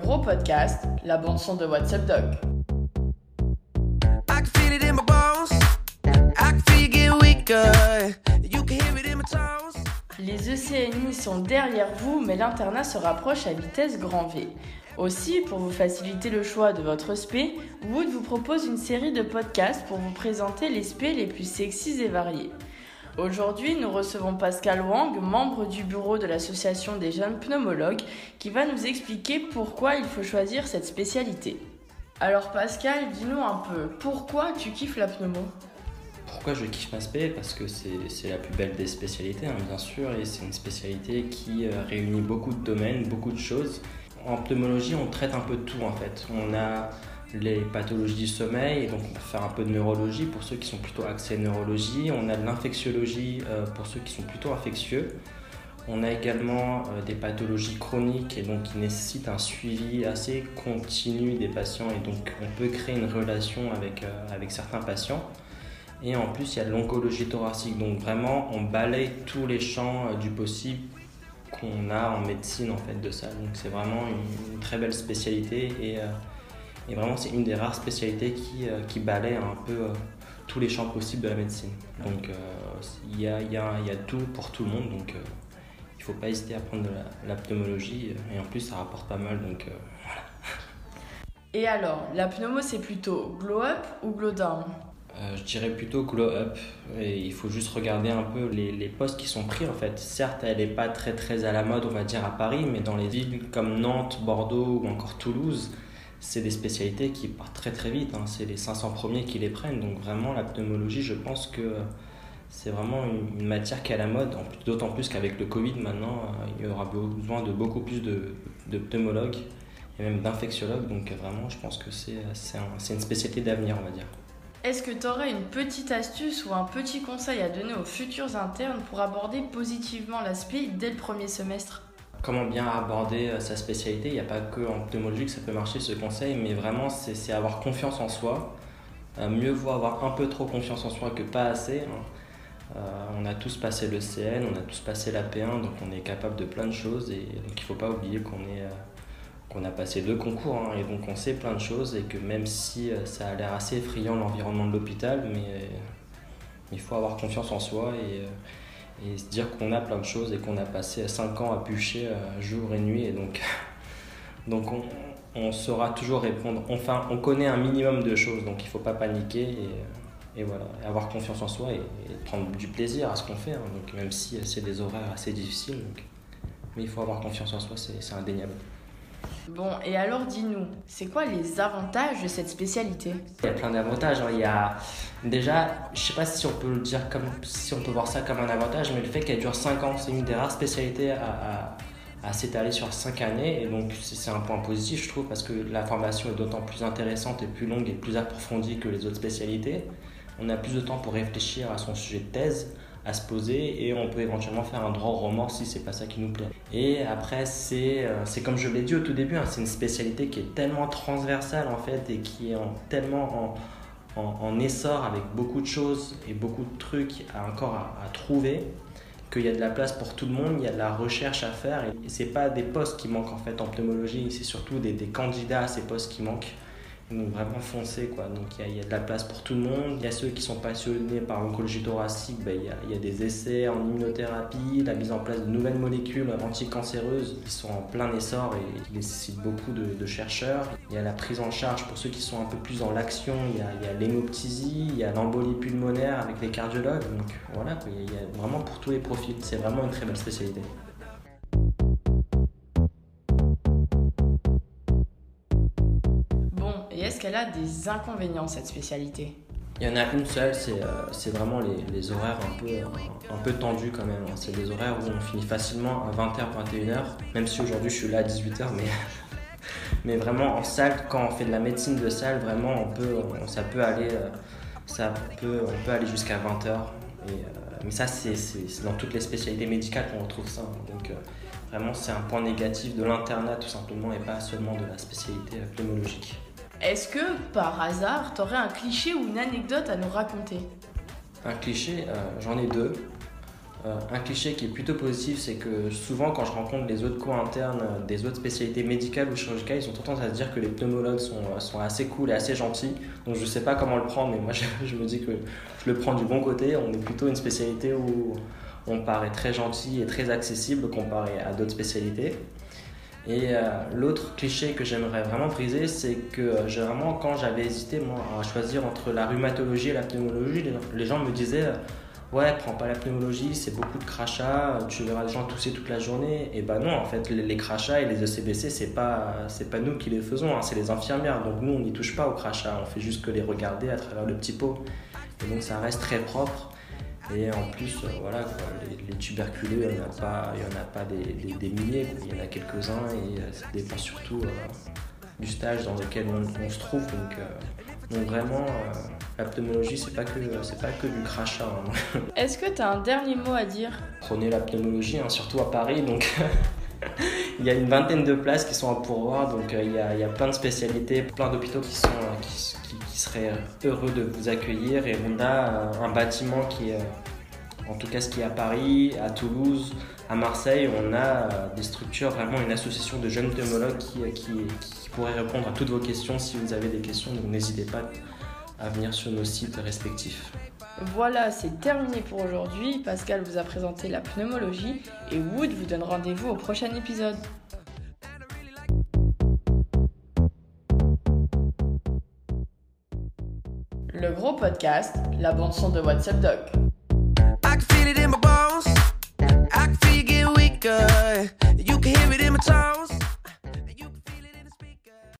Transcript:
Le gros podcast, la bande son de my tones. Les ECNI sont derrière vous, mais l'internat se rapproche à vitesse grand V. Aussi, pour vous faciliter le choix de votre spé, Wood vous propose une série de podcasts pour vous présenter les spés les plus sexys et variés. Aujourd'hui, nous recevons Pascal Wang, membre du bureau de l'association des jeunes pneumologues, qui va nous expliquer pourquoi il faut choisir cette spécialité. Alors Pascal, dis-nous un peu, pourquoi tu kiffes la pneumo? Pourquoi je kiffe ma spé? Parce que c'est la plus belle des spécialités, hein, bien sûr, et c'est une spécialité qui euh, réunit beaucoup de domaines, beaucoup de choses. En pneumologie, on traite un peu de tout en fait. On a les pathologies du sommeil, et donc on peut faire un peu de neurologie pour ceux qui sont plutôt axés neurologie. On a de l'infectiologie euh, pour ceux qui sont plutôt infectieux. On a également euh, des pathologies chroniques et donc qui nécessitent un suivi assez continu des patients et donc on peut créer une relation avec, euh, avec certains patients. Et en plus, il y a l'oncologie thoracique. Donc vraiment, on balaye tous les champs du possible qu'on a en médecine en fait de ça. Donc c'est vraiment une, une très belle spécialité et, et vraiment c'est une des rares spécialités qui, euh, qui balaye un peu euh, tous les champs possibles de la médecine. Donc euh, il y, a, y, a, y a tout pour tout le monde. Donc il faut pas hésiter à prendre de la, pneumologie et en plus ça rapporte pas mal. Donc euh, Et alors, la pneumo c'est plutôt glow up ou glow down? Euh, je dirais plutôt glow up et il faut juste regarder un peu les, les postes qui sont pris en fait. Certes, elle n'est pas très très à la mode, on va dire à Paris, mais dans les villes comme Nantes, Bordeaux ou encore Toulouse, c'est des spécialités qui partent très très vite. hein. C'est les 500 premiers qui les prennent. Donc vraiment, la pneumologie, je pense que c'est vraiment une, matière qui est à la mode. D'autant plus qu'avec le Covid maintenant, euh, il y aura besoin de beaucoup plus de, pneumologues et même d'infectiologues. Donc vraiment, je pense que c'est une spécialité d'avenir, on va dire. Est-ce que tu aurais une petite astuce ou un petit conseil à donner aux futurs internes pour aborder positivement l'aspect dès le premier semestre? Comment bien aborder euh, sa spécialité Il n'y a pas que en pneumologie que ça peut marcher ce conseil, mais vraiment c'est avoir confiance en soi. Euh, mieux vaut avoir un peu trop confiance en soi que pas assez. hein. Euh, on a tous passé le CN, on a tous passé la P1, donc on est capable de plein de choses et il ne faut pas oublier qu'on a passé deux concours hein, et donc on sait plein de choses et que même si ça a l'air assez effrayant l'environnement de l'hôpital, mais il faut avoir confiance en soi et se dire qu'on a plein de choses et qu'on a passé 5 ans à bûcher euh, jour et nuit et donc, donc on, on saura toujours répondre. Enfin, on connaît un minimum de choses donc il ne faut pas paniquer et, voilà, avoir confiance en soi et, prendre du plaisir à ce qu'on fait, hein, donc même si c'est des horaires assez difficiles. donc- mais il faut avoir confiance en soi, c'est indéniable. Bon, et alors dis-nous, c'est quoi les avantages de cette spécialité? Il y a plein d'avantages. hein. Il y a déjà, je sais pas si on peut dire comme, si on peut voir ça comme un avantage, mais le fait qu'elle dure 5 ans, c'est une des rares spécialités à, à- s'étaler sur 5 années, et donc c'est c'est un point positif, je trouve, parce que la formation est d'autant plus intéressante et plus longue et plus approfondie que les autres spécialités. On a plus de temps pour réfléchir à son sujet de thèse, à se poser, et on peut éventuellement faire un droit au remords si c'est pas ça qui nous plaît. Et après, c'est euh, c'est comme je l'ai dit au tout début, hein, c'est une spécialité qui est tellement transversale en fait, et qui est en- tellement en, en, essor avec beaucoup de choses et beaucoup de trucs à, encore à, trouver qu'il y a de la place pour tout le monde, il y a de la recherche à faire et, c'est pas des postes qui manquent en fait en pneumologie, c'est surtout des candidats à ces postes qui manquent. Donc vraiment foncé quoi. Donc il y, y a de la place pour tout le monde. Il y a ceux qui sont passionnés par l'oncologie thoracique, ben, il, y y a des essais en immunothérapie, la mise en place de nouvelles molécules anticancéreuses qui sont en plein essor et qui nécessitent beaucoup de, chercheurs. Il y a la prise en charge pour ceux qui sont un peu plus dans l'action, il y a, l'hémoptysie, il y a l'embolie pulmonaire avec les cardiologues. Donc voilà, il y y a vraiment pour tous les profils. C'est vraiment une très belle spécialité. Est-ce qu'elle a des inconvénients cette spécialité? Il y en a une seule, c'est euh, vraiment les, horaires un peu, un, peu tendus quand même. hein. C'est des horaires où on finit facilement à 20h, 21h, même si aujourd'hui je suis là à 18h, mais, vraiment en salle, quand on fait de la médecine de salle, vraiment on peut, ça peut aller, euh, ça peut, on peut aller jusqu'à 20h. Et, euh, mais ça, c'est dans toutes les spécialités médicales qu'on retrouve ça. hein. Donc euh, vraiment, c'est un point négatif de l'internat tout simplement et pas seulement de la spécialité euh, pneumologique. Est-ce que, par hasard, t'aurais un cliché ou une anecdote à nous raconter? Un cliché, euh, j'en ai deux. Euh, un cliché qui est plutôt positif, c'est que souvent quand je rencontre les autres co internes euh, des autres spécialités médicales ou chirurgicales, ils ont tendance à se dire que les pneumologues sont, assez cool et assez gentils. Donc je sais pas comment le prendre, mais moi je, me dis que je le prends du bon côté. On est plutôt une spécialité où on paraît très gentil et très accessible comparé à d'autres spécialités. Et euh, l'autre cliché que j'aimerais vraiment briser, c'est que euh, vraiment, quand j'avais hésité moi, à choisir entre la rhumatologie et la pneumologie, les, gens me disaient euh, Ouais, prends pas la pneumologie, c'est beaucoup de crachats, tu verras les gens tousser toute la journée. Et bah non, en fait, les, les crachats et les ECBC, c'est pas, c'est pas nous qui les faisons, hein, c'est les infirmières. Donc nous, on n'y touche pas aux crachats, on fait juste que les regarder à travers le petit pot. Et donc ça reste très propre. Et en plus, euh, voilà, quoi, les, les, tuberculeux, il n'y en a pas, il y en a pas des, des, des milliers, quoi. il y en a quelques-uns et euh, ça dépend surtout euh, du stage dans lequel on, on se trouve. Donc, donc vraiment, euh, c'est pas que c'est pas que du crachat. Hein. Est-ce que tu as un dernier mot à dire? Prenez la pneumologie, hein, surtout à Paris, donc. il y a une vingtaine de places qui sont à pourvoir, donc euh, il, y a, il, y a, plein de spécialités, plein d'hôpitaux qui, sont, qui, qui, qui, seraient heureux de vous accueillir. Et on a un bâtiment qui est, en tout cas ce qui est à Paris, à Toulouse, à Marseille, on a des structures, vraiment une association de jeunes pneumologues qui, qui, qui pourrait répondre à toutes vos questions si vous avez des questions, donc n'hésitez pas à venir sur nos sites respectifs. Voilà, c'est terminé pour aujourd'hui. Pascal vous a présenté la pneumologie et Wood vous donne rendez-vous au prochain épisode. Le gros podcast, la bande son de WhatsApp Doc.